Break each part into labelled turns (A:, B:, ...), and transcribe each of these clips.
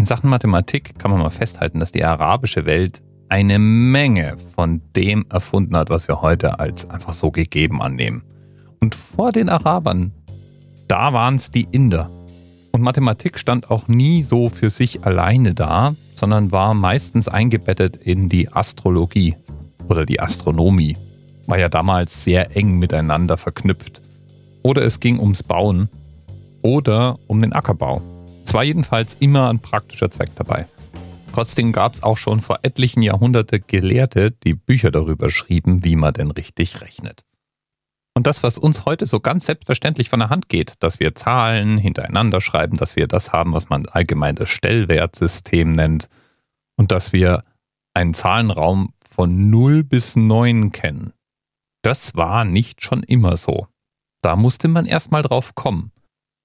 A: In Sachen Mathematik kann man mal festhalten, dass die arabische Welt eine Menge von dem erfunden hat, was wir heute als einfach so gegeben annehmen. Und vor den Arabern, da waren es die Inder. Und Mathematik stand auch nie so für sich alleine da, sondern war meistens eingebettet in die Astrologie oder die Astronomie. War ja damals sehr eng miteinander verknüpft. Oder es ging ums Bauen oder um den Ackerbau. Es war jedenfalls immer ein praktischer Zweck dabei. Trotzdem gab es auch schon vor etlichen Jahrhunderte Gelehrte, die Bücher darüber schrieben, wie man denn richtig rechnet. Und das, was uns heute so ganz selbstverständlich von der Hand geht, dass wir Zahlen hintereinander schreiben, dass wir das haben, was man allgemein das Stellwertsystem nennt und dass wir einen Zahlenraum von 0 bis 9 kennen, das war nicht schon immer so. Da musste man erstmal drauf kommen.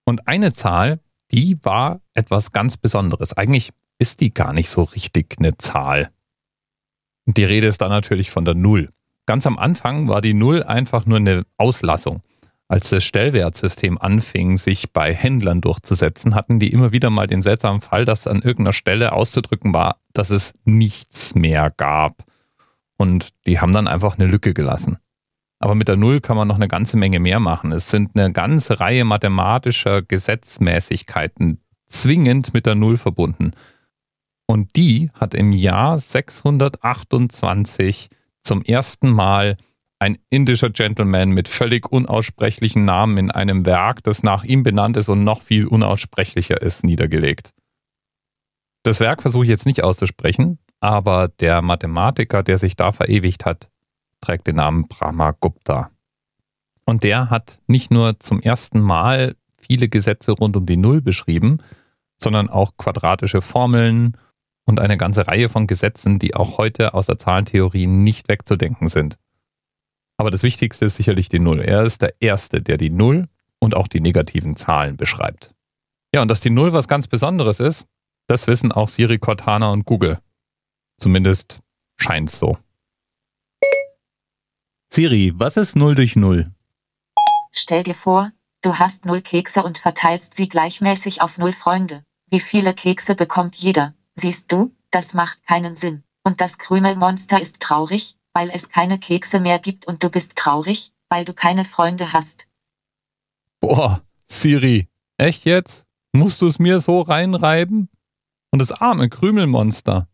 A: Und eine Zahl, die war etwas ganz Besonderes. Eigentlich ist die gar nicht so richtig eine Zahl. Die Rede ist da natürlich von der Null. Ganz am Anfang war die Null einfach nur eine Auslassung. Als das Stellwertsystem anfing, sich bei Händlern durchzusetzen, hatten die immer wieder mal den seltsamen Fall, dass an irgendeiner Stelle auszudrücken war, dass es nichts mehr gab. Und die haben dann einfach eine Lücke gelassen. Aber mit der Null kann man noch eine ganze Menge mehr machen. Es sind eine ganze Reihe mathematischer Gesetzmäßigkeiten zwingend mit der Null verbunden. Und die hat im Jahr 628 zum ersten Mal ein indischer Gentleman mit völlig unaussprechlichen Namen in einem Werk, das nach ihm benannt ist und noch viel unaussprechlicher ist, niedergelegt. Das Werk versuche ich jetzt nicht auszusprechen, aber der Mathematiker, der sich da verewigt hat, trägt den Namen Brahma Gupta. Und der hat nicht nur zum ersten Mal viele Gesetze rund um die Null beschrieben, sondern auch quadratische Formeln und eine ganze Reihe von Gesetzen, die auch heute aus der Zahlentheorie nicht wegzudenken sind. Aber das Wichtigste ist sicherlich die Null. Er ist der Erste, der die Null und auch die negativen Zahlen beschreibt. Ja, und dass die Null was ganz Besonderes ist, das wissen auch Siri, Cortana und Google. Zumindest scheint's so. Siri, was ist 0 durch 0?
B: Stell dir vor, du hast 0 Kekse und verteilst sie gleichmäßig auf 0 Freunde. Wie viele Kekse bekommt jeder? Siehst du, das macht keinen Sinn. Und das Krümelmonster ist traurig, weil es keine Kekse mehr gibt und du bist traurig, weil du keine Freunde hast.
A: Boah, Siri, echt jetzt? Musst du es mir so reinreiben? Und das arme Krümelmonster.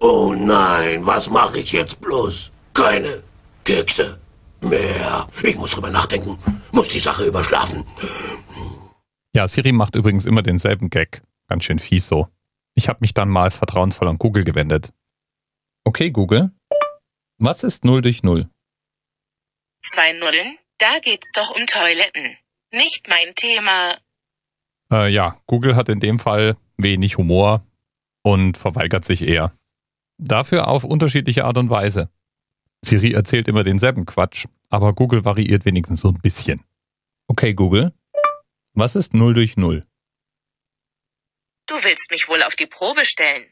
C: Oh nein, was mache ich jetzt bloß? Keine Kekse mehr. Ich muss drüber nachdenken, muss die Sache überschlafen.
A: Ja, Siri macht übrigens immer denselben Gag. Ganz schön fies so. Ich habe mich dann mal vertrauensvoll an Google gewendet. Okay, Google. Was ist 0 durch 0?
D: Zwei Nullen? Da geht's doch um Toiletten. Nicht mein Thema.
A: Äh, ja, Google hat in dem Fall wenig Humor und verweigert sich eher. Dafür auf unterschiedliche Art und Weise. Siri erzählt immer denselben Quatsch, aber Google variiert wenigstens so ein bisschen. Okay, Google. Was ist 0 durch 0?
D: Du willst mich wohl auf die Probe stellen.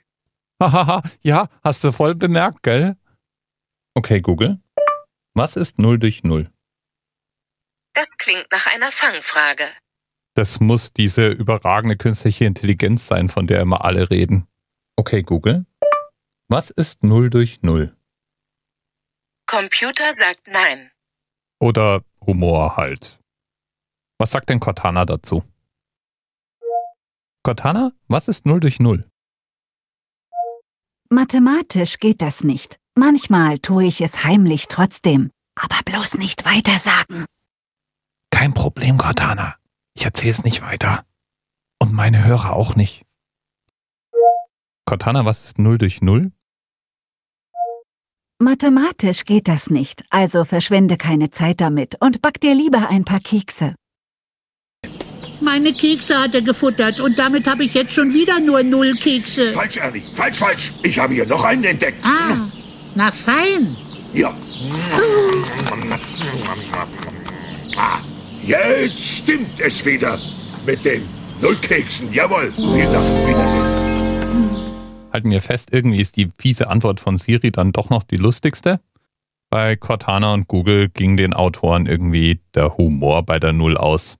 A: Hahaha, ja, hast du voll bemerkt, gell? Okay, Google. Was ist 0 durch 0?
D: Das klingt nach einer Fangfrage.
A: Das muss diese überragende künstliche Intelligenz sein, von der immer alle reden. Okay, Google. Was ist 0 durch 0?
D: Computer sagt nein.
A: Oder Humor halt. Was sagt denn Cortana dazu? Cortana, was ist 0 durch 0?
E: Mathematisch geht das nicht. Manchmal tue ich es heimlich trotzdem. Aber bloß nicht weitersagen.
A: Kein Problem, Cortana. Ich erzähle es nicht weiter. Und meine Hörer auch nicht. Cortana, was ist 0 durch 0?
E: Mathematisch geht das nicht, also verschwende keine Zeit damit und back dir lieber ein paar Kekse.
F: Meine Kekse hat er gefuttert und damit habe ich jetzt schon wieder nur null Kekse.
C: Falsch, Ernie, falsch, falsch. Ich habe hier noch einen entdeckt.
F: Ah, na fein.
C: Ja. Ah, jetzt stimmt es wieder. Mit den Nullkeksen. Jawohl. Vielen Dank. Wiedersehen.
A: Halten wir fest, irgendwie ist die fiese Antwort von Siri dann doch noch die lustigste. Bei Cortana und Google ging den Autoren irgendwie der Humor bei der Null aus.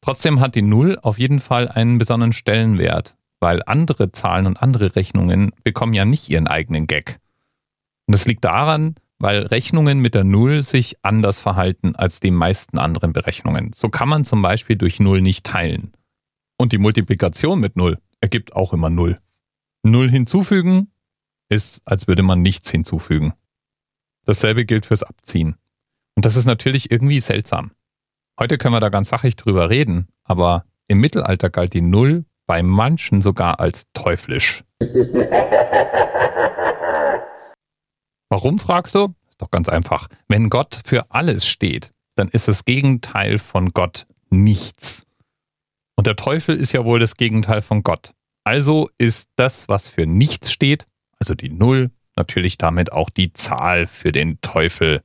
A: Trotzdem hat die Null auf jeden Fall einen besonderen Stellenwert. weil andere Zahlen und andere Rechnungen bekommen ja nicht ihren eigenen Gag. Und das liegt daran, weil Rechnungen mit der Null sich anders verhalten als die meisten anderen Berechnungen. So kann man zum Beispiel durch Null nicht teilen. Und die Multiplikation mit Null ergibt auch immer Null. Null hinzufügen ist, als würde man nichts hinzufügen. Dasselbe gilt fürs Abziehen. Und das ist natürlich irgendwie seltsam. Heute können wir da ganz sachlich drüber reden, aber im Mittelalter galt die Null bei manchen sogar als teuflisch. Warum fragst du? Ist doch ganz einfach. Wenn Gott für alles steht, dann ist das Gegenteil von Gott nichts. Und der Teufel ist ja wohl das Gegenteil von Gott. Also ist das, was für nichts steht, also die Null, natürlich damit auch die Zahl für den Teufel.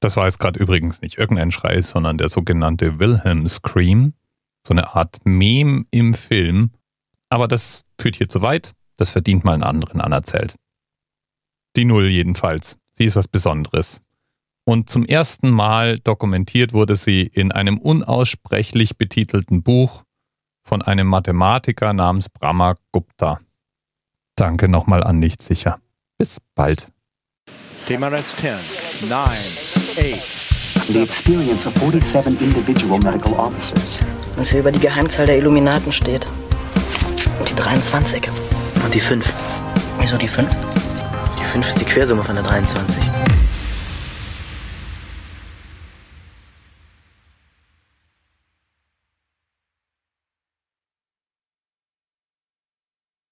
A: Das war jetzt gerade übrigens nicht irgendein Schrei, sondern der sogenannte Wilhelm Scream. So eine Art Meme im Film. Aber das führt hier zu weit. Das verdient mal einen anderen anerzählt. Die Null jedenfalls. Sie ist was Besonderes. Und zum ersten Mal dokumentiert wurde sie in einem unaussprechlich betitelten Buch von einem Mathematiker namens Brahma Gupta. Danke nochmal an nicht sicher. Bis bald.
G: TMRS 10, 9, 8.
H: The experience of 47 individual medical officers.
I: Was hier über die Geheimzahl der Illuminaten steht. Und die 23.
J: Und die 5.
I: Wieso die 5?
J: Die 5 ist die Quersumme von der 23.